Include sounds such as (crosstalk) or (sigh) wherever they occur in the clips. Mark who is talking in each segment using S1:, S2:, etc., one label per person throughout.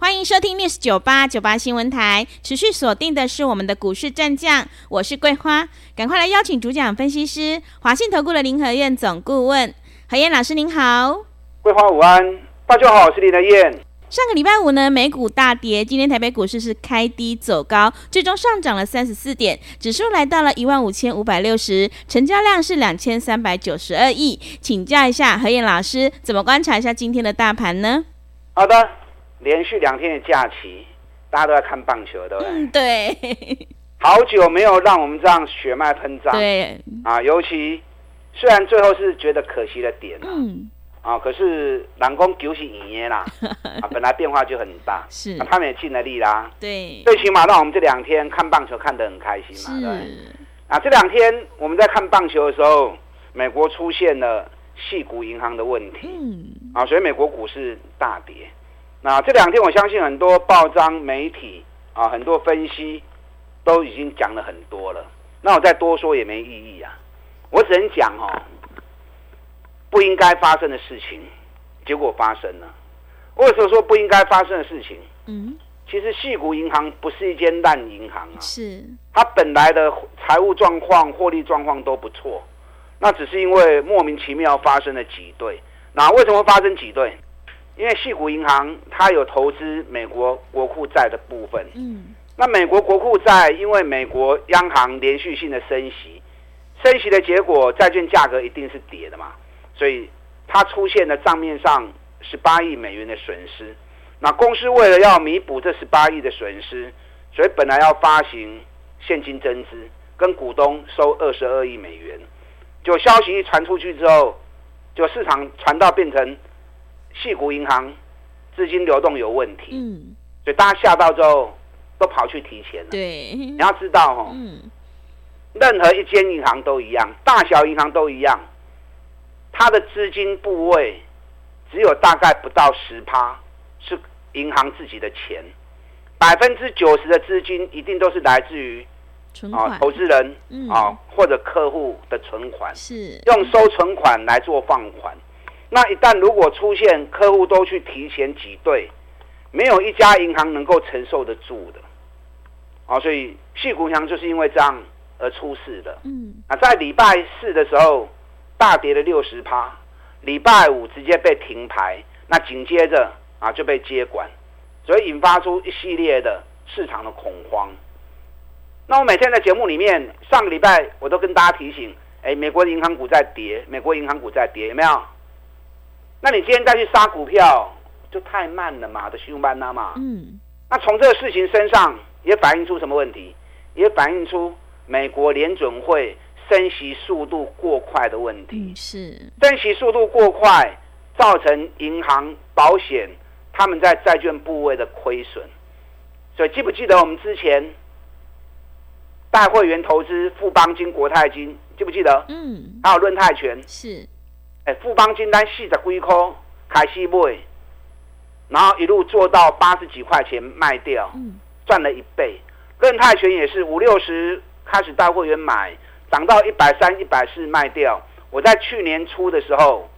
S1: 欢迎收听 News 九八九八新闻台，持续锁定的是我们的股市战将，我是桂花，赶快来邀请主讲分析师华信投顾的林和燕总顾问，何燕老师您好，
S2: 桂花午安，大家好，我是林和燕。
S1: 上个礼拜五呢，美股大跌，今天台北股市是开低走高，最终上涨了三十四点，指数来到了一万五千五百六十，成交量是两千三百九十二亿，请教一下何燕老师，怎么观察一下今天的大盘呢？
S2: 好的。连续两天的假期，大家都在看棒球，对不对？
S1: 嗯，对。
S2: 好久没有让我们这样血脉喷张。
S1: 对。
S2: 啊，尤其虽然最后是觉得可惜的点，嗯。啊，可是南宫九是赢耶啦。(laughs) 啊，本来变化就很大。
S1: 是。
S2: 他们也尽了力啦。
S1: 对。
S2: 最起码让我们这两天看棒球看得很开心嘛。
S1: 是。
S2: 啊，这两天我们在看棒球的时候，美国出现了系股银行的问题。嗯。啊，所以美国股市大跌。那这两天，我相信很多报章媒体啊，很多分析都已经讲了很多了。那我再多说也没意义啊。我只能讲哦，不应该发生的事情，结果发生了。为什么说不应该发生的事情？嗯，其实细谷银行不是一间烂银行啊，
S1: 是
S2: 它本来的财务状况、获利状况都不错，那只是因为莫名其妙发生了挤兑。那为什么会发生挤兑？因为矽谷银行它有投资美国国库债的部分，嗯，那美国国库债因为美国央行连续性的升息，升息的结果债券价格一定是跌的嘛，所以它出现了账面上十八亿美元的损失。那公司为了要弥补这十八亿的损失，所以本来要发行现金增资，跟股东收二十二亿美元。就消息一传出去之后，就市场传到变成。矽谷银行资金流动有问题，嗯，所以大家吓到之后都跑去提钱了。
S1: 对，
S2: 你要知道哦，嗯，任何一间银行都一样，大小银行都一样，它的资金部位只有大概不到十趴是银行自己的钱，百分之九十的资金一定都是来自于啊投资人啊或者客户的存款，
S1: 是。
S2: 用收存款来做放款。那一旦如果出现客户都去提前挤兑，没有一家银行能够承受得住的，啊，所以矽谷银行就是因为这样而出事的。嗯，啊，在礼拜四的时候大跌了六十趴，礼拜五直接被停牌，那紧接着啊就被接管，所以引发出一系列的市场的恐慌。那我每天在节目里面，上个礼拜我都跟大家提醒，哎，美国的银行股在跌，美国银行股在跌，有没有？那你今天再去杀股票，就太慢了嘛，的凶班了嘛。嗯。那从这个事情身上也反映出什么问题？也反映出美国联准会升息速度过快的问题。
S1: 嗯，是。
S2: 升息速度过快，造成银行、保险他们在债券部位的亏损。所以记不记得我们之前带会员投资富邦金、国泰金，记不记得？嗯。还有论泰全。
S1: 是。
S2: 哎，富邦金单四十几块开始买，然后一路做到八十几块钱卖掉，赚了一倍。润泰全也是五六十开始带会员买，涨到一百三、一百四卖掉。我在去年初的时候，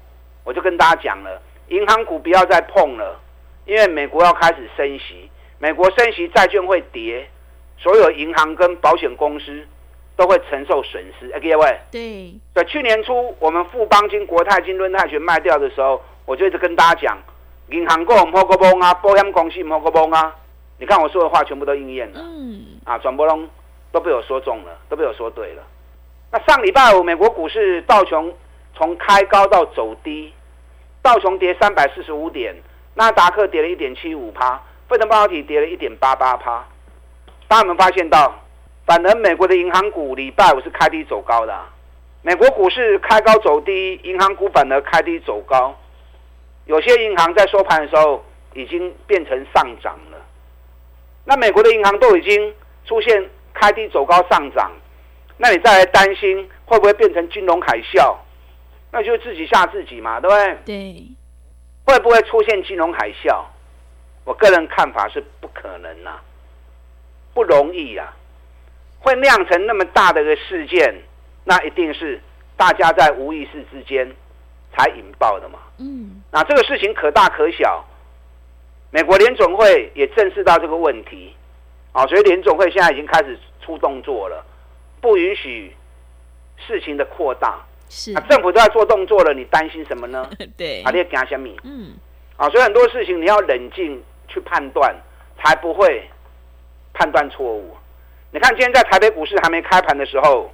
S2: 我就跟大家讲了，银行股不要再碰了，因为美国要开始升息，美国升息债券会跌，所有银行跟保险公司。都会承受损失，哎，各位。
S1: 对。
S2: 在去年初，我们富邦金、国泰金、润泰全卖掉的时候，我就一直跟大家讲，银行股唔好个崩啊，保险公司唔好个崩啊。你看我说的话全部都应验了。嗯。啊，转播中都被我说中了，都被我说对了。那上礼拜五，美国股市道琼从开高到走低，道琼跌三百四十五点，纳达克跌了一点七五趴，费城半导体跌了一点八八趴。大家有没有发现到？反而美国的银行股礼拜五是开低走高的，美国股市开高走低，银行股反而开低走高。有些银行在收盘的时候已经变成上涨了。那美国的银行都已经出现开低走高上涨，那你再来担心会不会变成金融海啸？那就自己吓自己嘛，对不对？
S1: 对。
S2: 会不会出现金融海啸？我个人看法是不可能呐、啊，不容易啊。会酿成那么大的一个事件，那一定是大家在无意识之间才引爆的嘛。嗯。那这个事情可大可小，美国联总会也正视到这个问题，啊，所以联总会现在已经开始出动作了，不允许事情的扩大。是。啊，政府都在做动作了，你担心什么呢？(laughs)
S1: 对。
S2: 啊，你要惊什么？嗯。啊，所以很多事情你要冷静去判断，才不会判断错误。你看，今天在台北股市还没开盘的时候，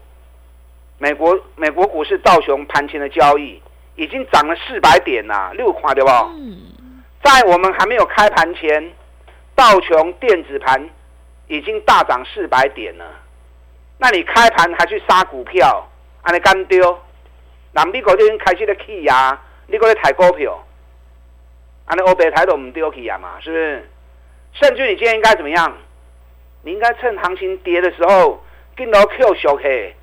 S2: 美国美国股市道琼盘前的交易已经涨了四百点呐，六块对不？嗯。在我们还没有开盘前，道琼电子盘已经大涨四百点了。那你开盘还去杀股票，安尼干丢？那美国已经开始在起呀，你过来抬股票，安尼欧北抬都唔丢起呀嘛，是不是？甚至你今天应该怎么样？你应该趁行情跌的时候跟到 Q 小 K，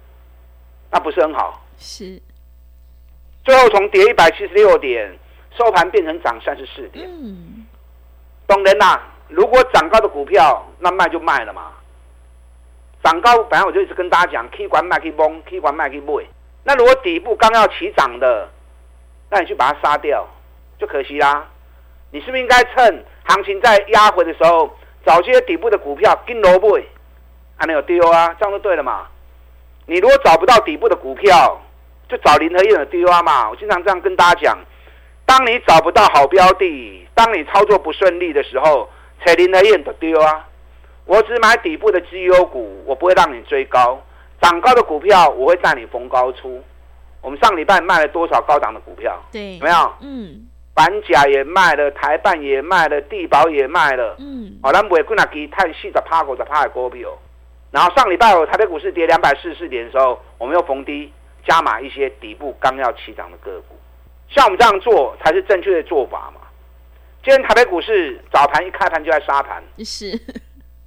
S2: 那不是很好？
S1: 是。
S2: 最后从跌一百七十六点收盘变成涨三十四点。嗯。当然啦，如果涨高的股票，那卖就卖了嘛。涨高，本来我就一直跟大家讲，可以管卖可以崩，可以管卖可以卖。那如果底部刚要起涨的，那你去把它杀掉，就可惜啦。你是不是应该趁行情在压回的时候？找些底部的股票跟萝卜，还没有丢啊，这样就对了嘛。你如果找不到底部的股票，就找林和燕的丢啊嘛。我经常这样跟大家讲，当你找不到好标的，当你操作不顺利的时候，找林和燕的丢啊。我只买底部的绩优股，我不会让你追高。涨高的股票，我会带你逢高出。我们上礼拜卖了多少高档的股票？
S1: 对，
S2: 有没有？嗯。板甲也卖了，台半也卖了，地保也卖了。嗯，好，咱买几那支碳四十趴、五十趴的股票。然后上礼拜五台北股市跌两百四十四点的时候，我们又逢低加码一些底部刚要起涨的个股。像我们这样做才是正确的做法嘛。今天台北股市早盘一开盘就在杀盘，
S1: 是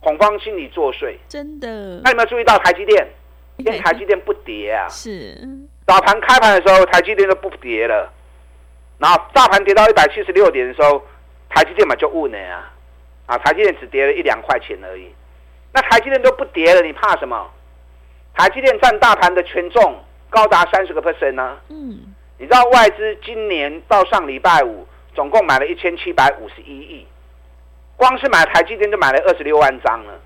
S2: 恐慌心理作祟，
S1: 真的。
S2: 那有没有注意到台积电？(laughs) 今天台积电不跌啊，
S1: 是
S2: 早盘开盘的时候台积电都不跌了。然后大盘跌到一百七十六点的时候，台积电嘛就问了啊，啊，台积电只跌了一两块钱而已。那台积电都不跌了，你怕什么？台积电占大盘的权重高达三十个 percent 呢。嗯。你知道外资今年到上礼拜五总共买了一千七百五十一亿，光是买台积电就买了二十六万张了，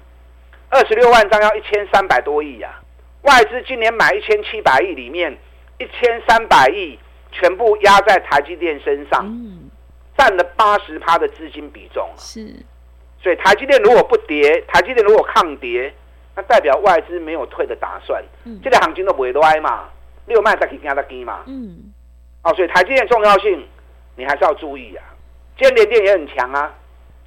S2: 二十六万张要一千三百多亿呀。外资今年买一千七百亿里面，一千三百亿。全部压在台积电身上，占了八十趴的资金比重。
S1: 是，
S2: 所以台积电如果不跌，台积电如果抗跌，那代表外资没有退的打算。嗯，这个行情都不会歪嘛，六卖再去加它低嘛。嗯，哦，所以台积电重要性你还是要注意啊。今天联电也很强啊，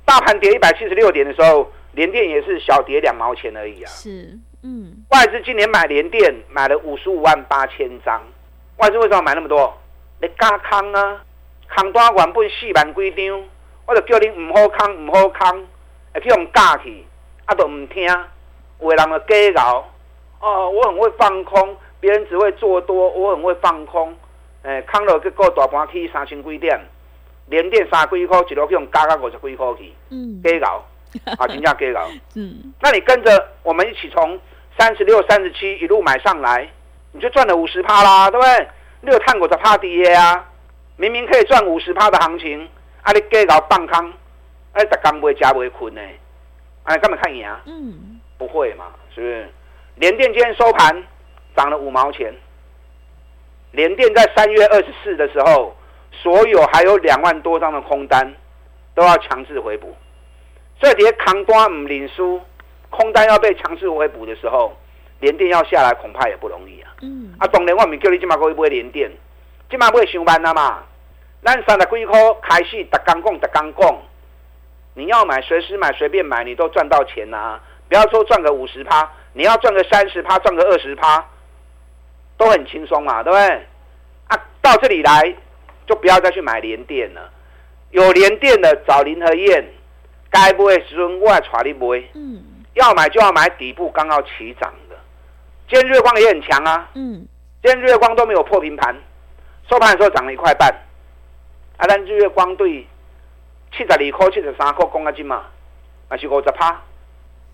S2: 大盘跌一百七十六点的时候，联电也是小跌两毛钱而已啊。
S1: 是，嗯，
S2: 外资今年买联电买了五十五万八千张，外资为什么买那么多？你加空啊，空单原本四万几张，我就叫你毋好空，毋好空，会去用加去，啊都唔听，有的人就假搞，哦，我很会放空，别人只会做多，我很会放空，诶、欸，空了结果大盘起三千几点，连电三几箍，一路去用加到五十几箍去，嗯，假搞，(laughs) 啊，真正假搞，嗯，那你跟着我们一起从三十六、三十七一路买上来，你就赚了五十趴啦，对不对？六探股在怕跌啊！明明可以赚五十趴的行情，啊你给搞放空，哎，在刚不会加不会困呢？哎，干嘛看赢啊？嗯，不会嘛，是不是？联电今天收盘涨了五毛钱。联电在三月二十四的时候，所有还有两万多张的空单都要强制回补，所以这些扛单唔领输，空单要被强制回补的时候，联电要下来恐怕也不容易啊。嗯，啊，当然我唔叫你今嘛可以买联电，今嘛买上班了嘛。咱三十几块开始，逐工讲，逐工讲，你要买随时买，随便买，你都赚到钱呐、啊。不要说赚个五十趴，你要赚个三十趴，赚个二十趴，都很轻松嘛，对不对？啊，到这里来就不要再去买联电了。有联电的找林和燕，该买的时阵我来带你买。嗯，要买就要买底部刚要起涨。今天日月光也很强啊。
S1: 嗯。
S2: 今天日月光都没有破平盘，收盘的时候涨了一块半。啊，但日月光对七十二块、七十三块公斤嘛，那是五十趴，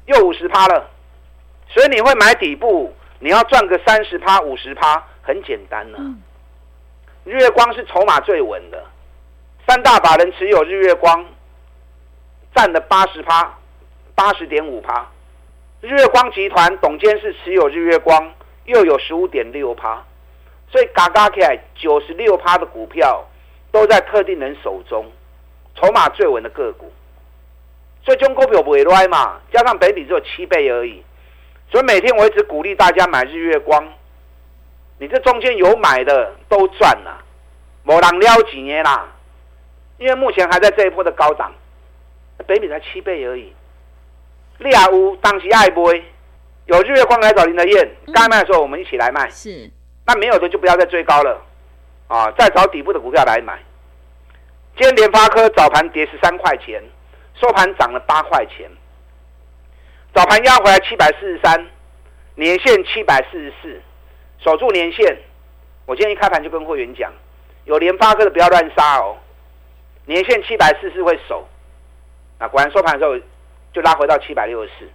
S2: 又五十趴了。所以你会买底部，你要赚个三十趴、五十趴，很简单呢、啊。嗯、日月光是筹码最稳的，三大把人持有日月光，占了八十趴，八十点五趴。日月光集团董监事持有日月光，又有十五点六趴，所以嘎嘎起来九十六趴的股票都在特定人手中，筹码最稳的个股。所以中股票不会乱嘛，加上北比只有七倍而已，所以每天我一直鼓励大家买日月光。你这中间有买的都赚了，没人了几年啦，因为目前还在这一波的高档，北比才七倍而已。利亚乌当时爱买，有日月光来找林德燕，该卖的时候我们一起来卖。是，那没有的就不要再追高了，啊，再找底部的股票来买。今天联发科早盘跌十三块钱，收盘涨了八块钱。早盘压回来七百四十三，年线七百四十四，守住年线。我今天一开盘就跟会员讲，有联发科的不要乱杀哦，年线七百四十四会守。那果然收盘的时候。就拉回到七百六十四，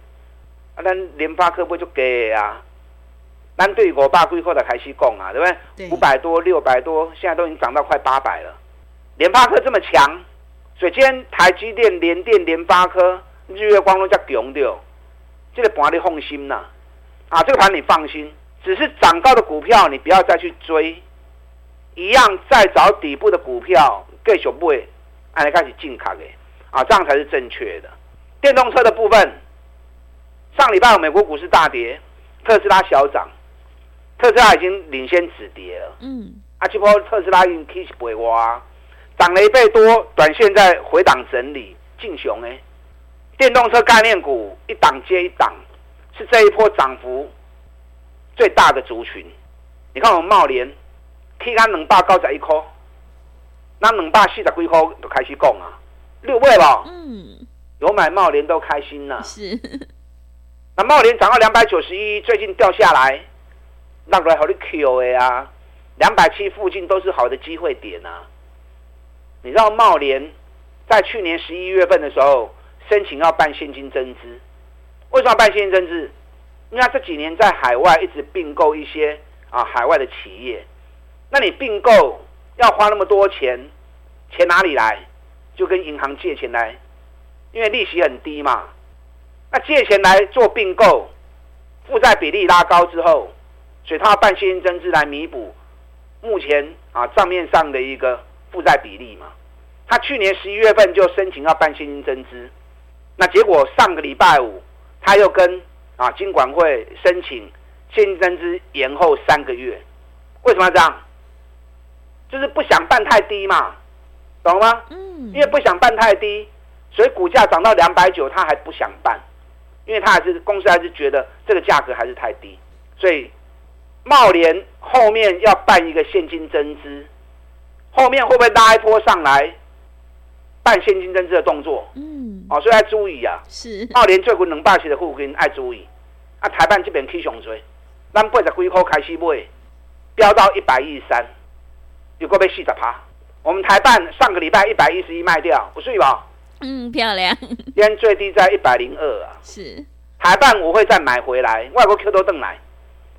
S2: 啊，咱联发科不就给啊？咱对五百几块的开始讲啊，对不对？五百多、六百多，现在都已经涨到快八百了。联发科这么强，所以今天台积电、联电、联发科、日月光都在强掉，这个盘你放心呐，啊，这个盘你放心，只是涨高的股票你不要再去追，一样再找底部的股票继续买，按开始进卡的，啊，这样才是正确的。电动车的部分，上礼拜美国股市大跌，特斯拉小涨，特斯拉已经领先止跌了。嗯，啊，这波特斯拉已经开始回挖，涨了一倍多，短线在回档整理，进熊哎。电动车概念股一档接一档，是这一波涨幅最大的族群。你看我们茂联，天干两百九十一块，那两百四十几块就开始讲啊，六倍吧。嗯。有买茂联都开心了。是，那茂联涨到两百九十一，最近掉下来，那个好的 Q A 啊，两百七附近都是好的机会点啊。你知道茂联在去年十一月份的时候申请要办现金增资，为什么要办现金增资？因为他这几年在海外一直并购一些啊海外的企业，那你并购要花那么多钱，钱哪里来？就跟银行借钱来。因为利息很低嘛，那借钱来做并购，负债比例拉高之后，所以他要办现金增资来弥补目前啊账面上的一个负债比例嘛。他去年十一月份就申请要办现金增资，那结果上个礼拜五他又跟啊金管会申请现金增资延后三个月，为什么要这样？就是不想办太低嘛，懂了吗？嗯，因为不想办太低。所以股价涨到两百九，他还不想办，因为他还是公司还是觉得这个价格还是太低，所以茂联后面要办一个现金增资，后面会不会拉一波上来办现金增资的动作？嗯，哦，所以要注意啊。是茂联最近两百七的附近要注意，啊，台办这边起上追，咱八十几块开始买，飙到一百一十三，有个被四十趴。我们台办上个礼拜一百一十一卖掉，不是吧？
S1: 嗯，漂亮。
S2: 今天最低在一百零二啊。是。台办我会再买回来，外国 Q 都登来。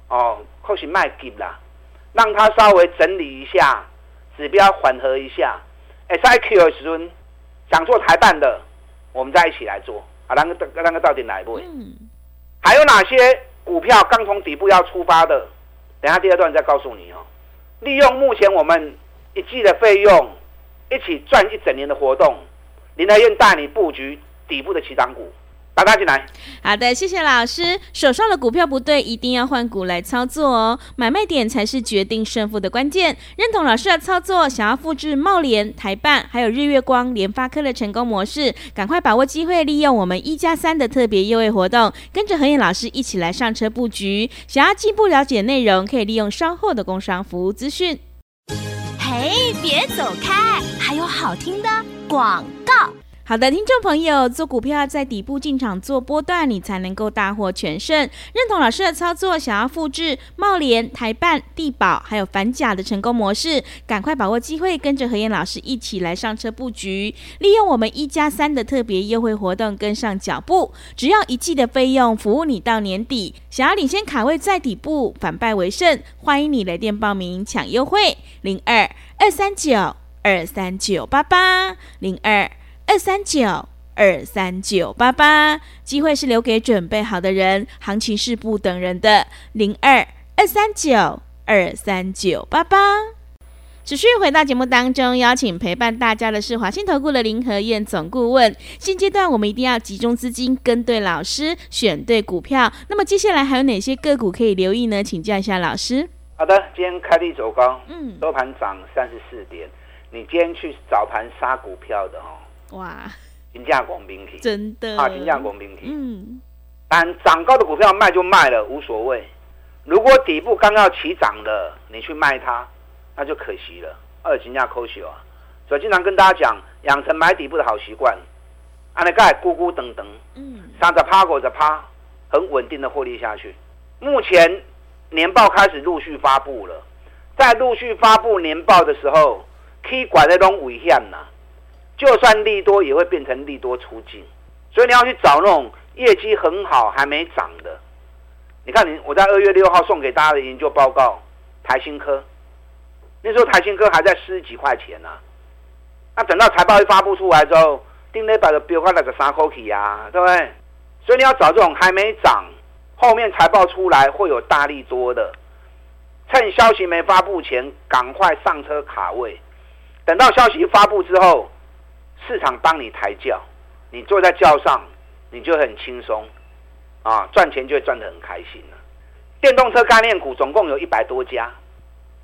S2: 哦，或许卖给啦，让它稍微整理一下，指标缓和一下。哎，在 Q 的时候想做台办的，我们再一起来做。啊，那个那个到底哪一部？嗯。还有哪些股票刚从底部要出发的？等下第二段再告诉你哦。利用目前我们一季的费用，一起赚一整年的活动。林德燕带你布局底部的起涨股，大家进来。
S1: 好的，谢谢老师。手上的股票不对，一定要换股来操作哦。买卖点才是决定胜负的关键。认同老师的操作，想要复制茂联、台办还有日月光、联发科的成功模式，赶快把握机会，利用我们一加三的特别优惠活动，跟着和彦老师一起来上车布局。想要进一步了解内容，可以利用稍后的工商服务资讯。嘿，别走开，还有好听的广告。
S3: 好的，听众朋友，做股票在底部进场做波段，你才能够大获全胜。认同老师的操作，想要复制茂联、台半、地保还有反甲的成功模式，赶快把握机会，跟着何燕老师一起来上车布局，利用我们一加三的特别优惠活动，跟上脚步，只要一季的费用，服务你到年底。想要领先卡位在底部，反败为胜，欢迎你来电报名抢优惠，零二二三九二三九八八零二。二三九二三九八八，机会是留给准备好的人，行情是不等人的。零二二三九二三九八八，持续回到节目当中，邀请陪伴大家的是华信投顾的林和燕总顾问。现阶段我们一定要集中资金，跟对老师，选对股票。那么接下来还有哪些个股可以留意呢？请教一下老师。
S2: 好的，今天开低走高，嗯，收盘涨三十四点。你今天去早盘杀股票的哦。哇，金价广兵体
S3: 真的
S2: 啊，金价广兵体，嗯，但涨高的股票卖就卖了，无所谓。如果底部刚要起涨了，你去卖它，那就可惜了。二金价抠血啊，所以经常跟大家讲，养成买底部的好习惯。按那盖咕咕噔噔，嗯，三着趴过着趴，很稳定的获利下去。目前年报开始陆续发布了，在陆续发布年报的时候，可以管那种危险呐。就算利多也会变成利多出尽，所以你要去找那种业绩很好还没涨的。你看，你我在二月六号送给大家的研究报告，台新科，那时候台新科还在十几块钱呢、那等到财报一发布出来之后，定那把的标快那个三口气啊，对不对？所以你要找这种还没涨，后面财报出来会有大利多的，趁消息没发布前赶快上车卡位，等到消息一发布之后。市场帮你抬轿，你坐在轿上，你就很轻松，啊，赚钱就会赚得很开心了。电动车概念股总共有一百多家，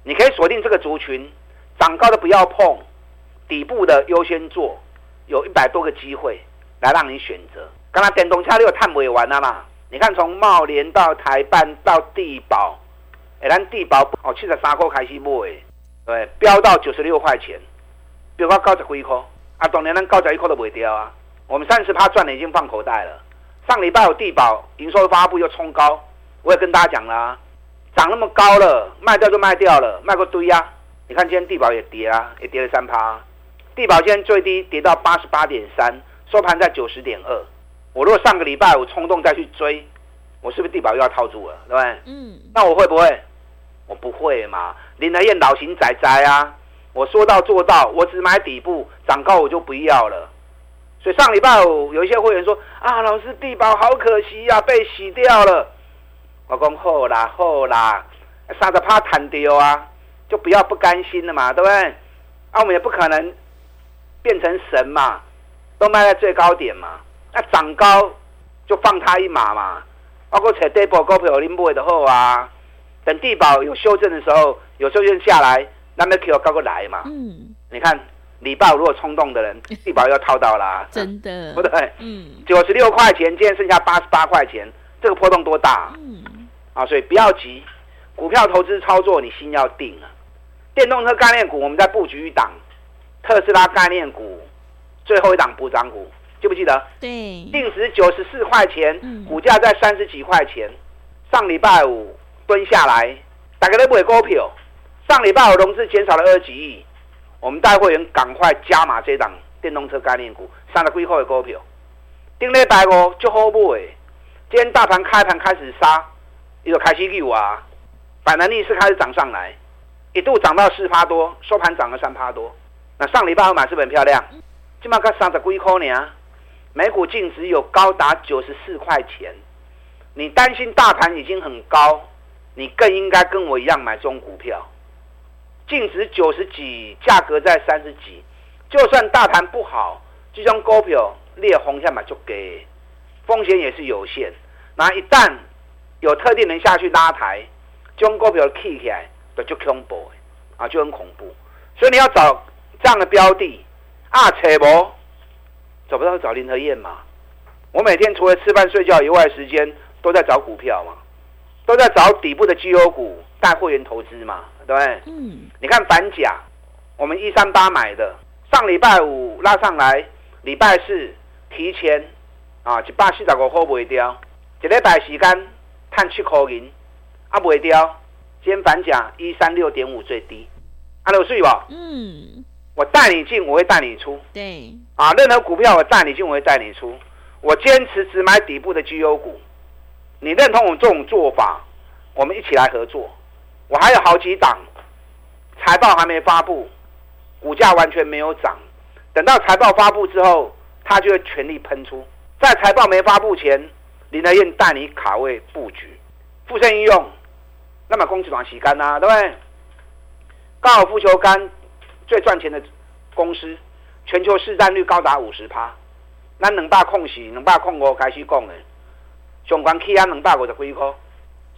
S2: 你可以锁定这个族群，涨高的不要碰，底部的优先做，有一百多个机会来让你选择。刚才电动车你有探尾完了嘛？你看从茂联到台办到地保，哎，咱地保哦七十三块开始买，对，飙到九十六块钱，飙到九十几块。啊，当年咱高价一块都不会掉啊！我们三十趴赚的已经放口袋了。上礼拜有地保营收发布又冲高，我也跟大家讲了啊，涨那么高了，卖掉就卖掉了，卖个堆啊！你看今天地保也跌啊，也跌了三趴。地保今天最低跌到八十八点三，收盘在九十点二。我如果上个礼拜我冲动再去追，我是不是地保又要套住了？对不对？嗯。那我会不会？我不会嘛，林和彦老型仔仔啊！我说到做到，我只买底部，涨高我就不要了。所以上礼拜五有一些会员说：“啊，老师，地保好可惜呀，被洗掉了。”我讲好啦好啦，杀着怕弹丢啊，就不要不甘心了嘛，对不对？啊，我们也不可能变成神嘛，都卖在最高点嘛。那涨高就放他一马嘛。包括扯地保股票拎不会的后啊，等地保有修正的时候，有修正下来。那没 Q 高过来嘛？嗯，你看礼拜五如果冲动的人，(laughs) 地保要套到啦，
S3: 真的，
S2: 不对？嗯，九十六块钱，今天剩下八十八块钱，这个波动多大？嗯，啊，所以不要急，股票投资操作你心要定啊。电动车概念股，我们在布局一档特斯拉概念股，最后一档补涨股，记不记得？
S3: 对，
S2: 定时九十四块钱，股价在三十几块钱，上礼拜五蹲下来，大家都不会股票。上礼拜我融资减少了二十几亿，我们带会员赶快加码这档电动车概念股，三十几块的股票，顶礼拜五就好买。今天大盘开盘开始杀，一个开始溜啊，反弹逆势开始涨上来，一度涨到四趴多，收盘涨了三趴多。那上礼拜我买是不是很漂亮？今麦才三十几块呢，每股净值有高达九十四块钱。你担心大盘已经很高，你更应该跟我一样买中股票。净值九十几，价格在三十几，就算大盘不好，这种股票裂红下嘛就给，风险也是有限。那一旦有特定人下去拉抬，这种股票起起来就就恐怖，啊，就很恐怖。所以你要找这样的标的啊，扯不找不到找林和燕嘛。我每天除了吃饭睡觉以外，时间都在找股票嘛，都在找底部的绩优股带会员投资嘛。对，嗯，你看反甲，我们一三八买的，上礼拜五拉上来，礼拜四提前啊一百四十五块卖掉，一礼拜时间赚七块银，啊卖掉，今天反甲一三六点五最低，啊有水不？
S3: 嗯，
S2: 我带你进，我会带你出。
S3: 对，
S2: 啊，任何股票我带你进，我会带你出。我坚持只买底部的绩优股，你认同我这种做法，我们一起来合作。我还有好几档，财报还没发布，股价完全没有涨。等到财报发布之后，它就会全力喷出。在财报没发布前，林德彦带你卡位布局，附身应用，那么攻击短洗干呐，对不对？高尔夫球杆最赚钱的公司，全球市占率高达五十趴。那两百空四，两百空五开始讲的，上关起啊两百五十几块，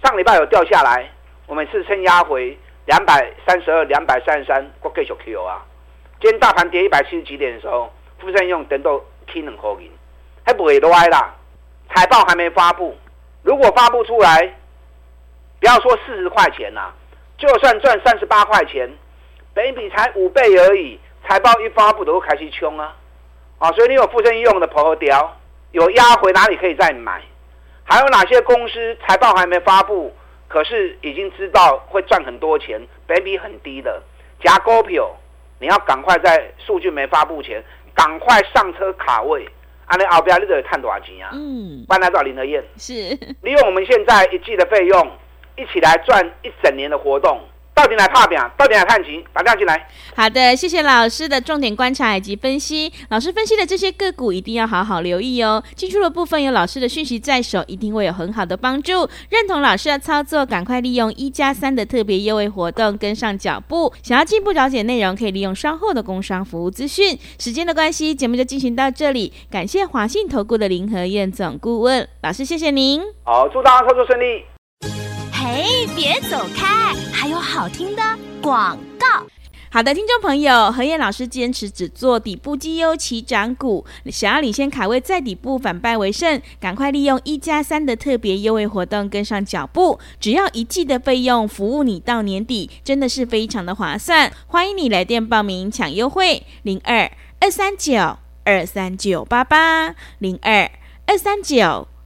S2: 上礼拜有掉下来。我们是撑压回两百三十二、两百三十三，我继续 Q 啊。今天大盘跌一百七十几点的时候，富盛用等到 K 两块银，还不会歪啦。财报还没发布，如果发布出来，不要说四十块钱呐、啊，就算赚三十八块钱，本比才五倍而已。财报一发布都开始冲啊，啊，所以你有富盛用的跑掉，有压回哪里可以再买？还有哪些公司财报还没发布？可是已经知道会赚很多钱，本益比很低的，夹股票，你要赶快在数据没发布前，赶快上车卡位，安尼后边你就会赚多少钱啊？嗯，欢迎来到林德燕，
S3: 是 (laughs)
S2: 利用我们现在一季的费用，一起来赚一整年的活动。到底来怕表？到底来看齐？打电话进来。
S3: 好的，谢谢老师的重点观察以及分析。老师分析的这些个股一定要好好留意哦。进出的部分有老师的讯息在手，一定会有很好的帮助。认同老师的操作，赶快利用一加三的特别优惠活动跟上脚步。想要进一步了解内容，可以利用稍后的工商服务资讯。时间的关系，节目就进行到这里。感谢华信投顾的林和燕总顾问老师，谢谢您。
S2: 好，祝大家操作顺利。
S1: 嘿，别走开，还有好听的广告。
S3: 好的，听众朋友，何燕老师坚持只做底部绩优起涨股，想要领先卡位在底部反败为胜，赶快利用一加三的特别优惠活动跟上脚步，只要一季的费用，服务你到年底，真的是非常的划算。欢迎你来电报名抢优惠，零二二三九二三九八八零二二三九。